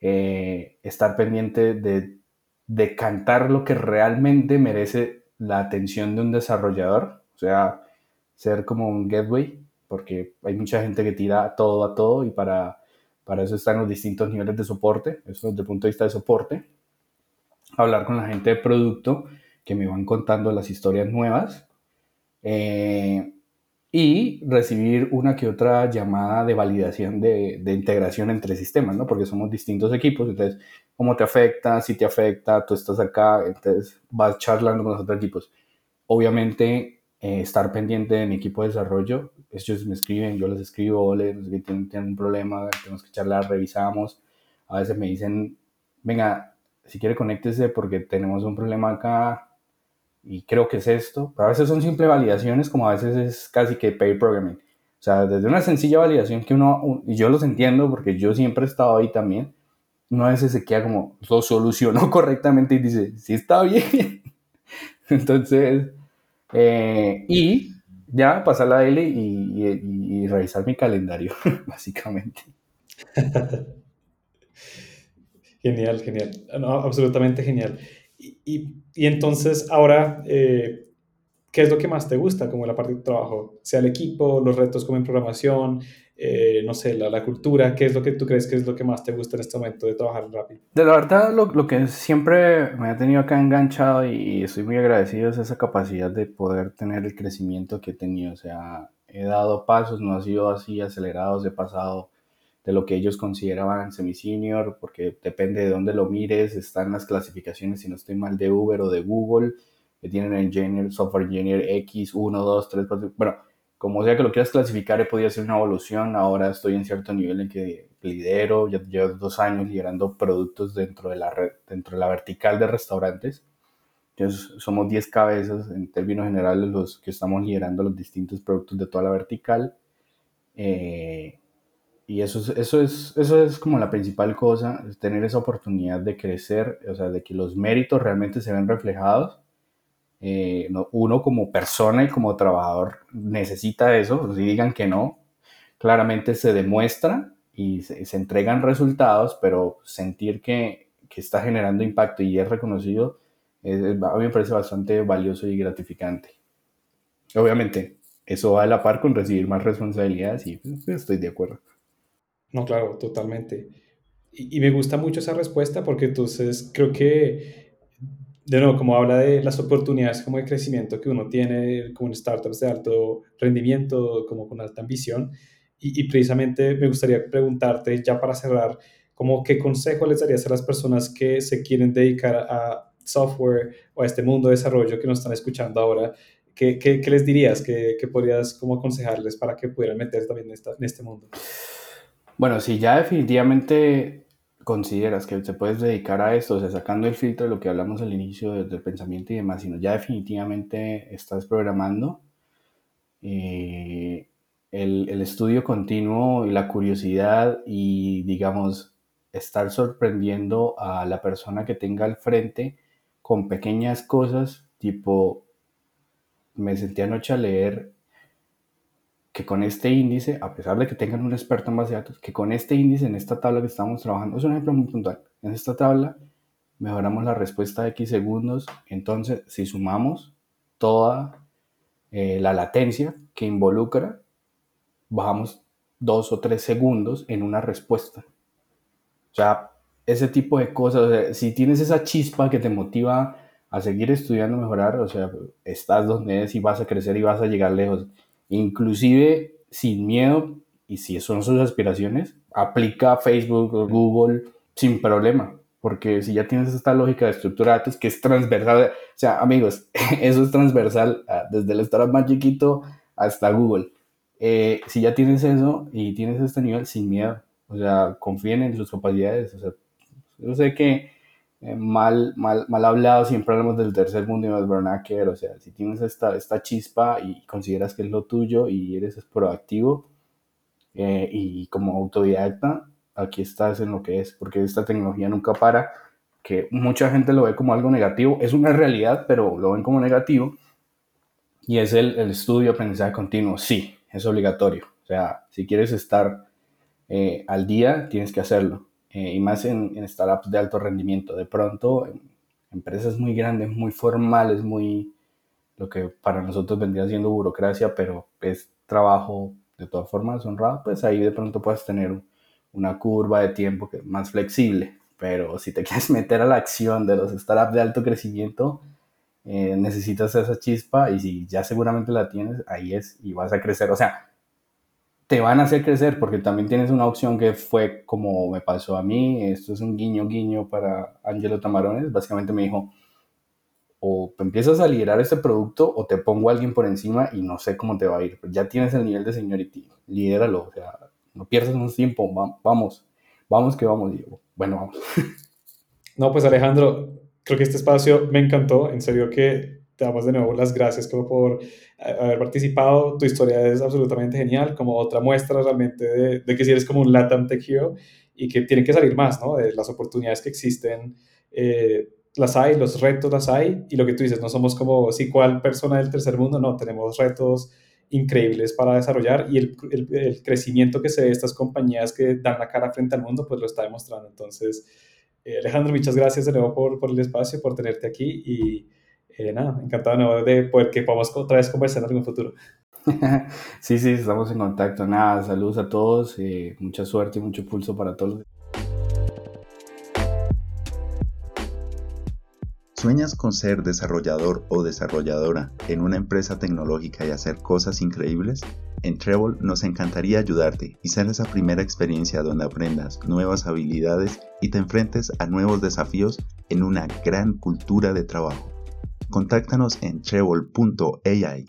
eh, estar pendiente de de cantar lo que realmente merece la atención de un desarrollador, o sea, ser como un gateway, porque hay mucha gente que tira todo a todo y para, para eso están los distintos niveles de soporte, eso desde el punto de vista de soporte, hablar con la gente de producto que me van contando las historias nuevas eh, y recibir una que otra llamada de validación de, integración entre sistemas, ¿no? Porque somos distintos equipos, entonces cómo te afecta, si te afecta, tú estás acá, entonces vas charlando con los otros equipos. Obviamente, eh, estar pendiente de mi equipo de desarrollo, ellos me escriben, yo les escribo, ole, no sé tienen, tienen, un problema, tenemos que charlar, revisamos. A veces me dicen, venga, si quiere conéctese porque tenemos un problema acá y creo que es esto. Pero a veces son simples validaciones, como a veces es casi que pair programming. O sea, desde una sencilla validación que uno, y yo los entiendo porque yo siempre he estado ahí también, no a veces se queda como, lo solucionó correctamente y dice, sí está bien. Entonces, eh, y ya pasar la L y, revisar mi calendario, básicamente. genial, genial. absolutamente genial. Y, entonces, ahora, eh, ¿qué es lo que más te gusta como la parte de trabajo? Sea el equipo, los retos como en programación, eh, no sé, la, la, cultura? ¿Qué es lo que tú crees que es lo que más te gusta en este momento de trabajar rápido? De la verdad, lo, lo, que siempre me ha tenido acá enganchado y estoy muy agradecido es esa capacidad de poder tener el crecimiento que he tenido. O sea, he dado pasos, no ha sido así acelerados, he pasado de lo que ellos consideraban semi-senior, porque depende de dónde lo mires, están las clasificaciones, si no estoy mal, de Uber o de Google, que tienen engineer, software engineer X, 1, 2, 3, 4, bueno, como sea que lo quieras clasificar, he podido hacer una evolución. Ahora estoy en cierto nivel en que lidero, ya llevo dos años liderando productos dentro de la, red, dentro de la vertical de restaurantes. Entonces, somos 10 cabezas en términos generales los que estamos liderando los distintos productos de toda la vertical. Eh, y eso es, eso, es, eso es como la principal cosa, es tener esa oportunidad de crecer, o sea, de que los méritos realmente se ven reflejados eh, uno como persona y como trabajador necesita eso, si digan que no, claramente se demuestra y se, entregan resultados, pero sentir que, que, está generando impacto y es reconocido, a mí me parece bastante valioso y gratificante. Obviamente, eso va a la par con recibir más responsabilidades y pues, estoy de acuerdo. No, claro, totalmente. Y, y, me gusta mucho esa respuesta porque entonces creo que de nuevo, como habla de las oportunidades como de crecimiento que uno tiene como en startups de alto rendimiento, como con alta ambición. Y, precisamente me gustaría preguntarte, ya para cerrar, como qué consejo les darías a las personas que se quieren dedicar a software o a este mundo de desarrollo que nos están escuchando ahora? ¿Qué, les dirías? ¿Qué, ¿Qué, podrías como aconsejarles para que pudieran meterse también en, en este mundo? Bueno, sí, ya definitivamente consideras que te puedes dedicar a esto, o sea, sacando el filtro de lo que hablamos al inicio del pensamiento y demás, sino ya definitivamente estás programando, eh, el, el, estudio continuo y la curiosidad y, digamos, estar sorprendiendo a la persona que tenga al frente con pequeñas cosas, tipo, me sentí anoche a leer que con este índice, a pesar de que tengan un experto en base de datos, que con este índice en esta tabla que estamos trabajando, es un ejemplo muy puntual, en esta tabla mejoramos la respuesta de X segundos, entonces si sumamos toda eh, la latencia que involucra, bajamos dos o tres segundos en una respuesta. O sea, ese tipo de cosas, si tienes esa chispa que te motiva a seguir estudiando, mejorar, o sea, estás donde es y vas a crecer y vas a llegar lejos inclusive sin miedo, y si son sus aspiraciones, aplica Facebook o Google sin problema, porque si ya tienes esta lógica de estructura de datos que es transversal, o sea, amigos, eso es transversal ah, desde el startup más chiquito hasta Google. Eh, si ya tienes eso y tienes este nivel, sin miedo, o sea, confíen en sus capacidades, o sea, yo sé que eh, mal, mal, mal hablado, siempre hablamos del tercer mundo y más vernacular, o sea, si tienes esta, esta chispa y consideras que es lo tuyo y eres proactivo eh, y como autodidacta, aquí estás en lo que es, porque esta tecnología nunca para, que mucha gente lo ve como algo negativo, es una realidad, pero lo ven como negativo, y es el, el estudio, aprendizaje continuo, sí, es obligatorio, o sea, si quieres estar eh, al día, tienes que hacerlo eh, y más en, startups de alto rendimiento. De pronto, empresas muy grandes, muy formales, muy lo que para nosotros vendría siendo burocracia, pero es trabajo de todas formas honrado, pues ahí de pronto puedes tener una curva de tiempo que más flexible. Pero si te quieres meter a la acción de los startups de alto crecimiento, eh, necesitas esa chispa y si ya seguramente la tienes, ahí es y vas a crecer. O sea, te van a hacer crecer porque también tienes una opción que fue como me pasó a mí, esto es un guiño guiño para Angelo Tamarones, básicamente me dijo, o empiezas a liderar este producto o te pongo a alguien por encima y no sé cómo te va a ir, ya tienes el nivel de seniority, lidéralo, o sea, no pierdas más tiempo, vamos, vamos que vamos, Diego, bueno, vamos. No, pues Alejandro, creo que este espacio me encantó, en serio que te damos de nuevo las gracias como por eh, haber participado. Tu historia es absolutamente genial, como otra muestra realmente de, de que si eres como un Latam Tech Hero y que tienen que salir más, ¿no? De las oportunidades que existen. Eh, las hay, los retos las hay, y lo que tú dices, no somos como si cual persona del tercer mundo, no, tenemos retos increíbles para desarrollar y el, el, el, crecimiento que se ve de estas compañías que dan la cara frente al mundo, pues lo está demostrando. Entonces, eh, Alejandro, muchas gracias de nuevo por, por el espacio, por tenerte aquí y eh, nada, encantado de poder que podamos otra vez conversar en algún futuro. sí, sí, estamos en contacto. Nada, saludos a todos, eh, mucha suerte y mucho pulso para todos. ¿Sueñas con ser desarrollador o desarrolladora en una empresa tecnológica y hacer cosas increíbles? En Treble nos encantaría ayudarte y ser esa primera experiencia donde aprendas nuevas habilidades y te enfrentes a nuevos desafíos en una gran cultura de trabajo. Contáctanos en treble.ai.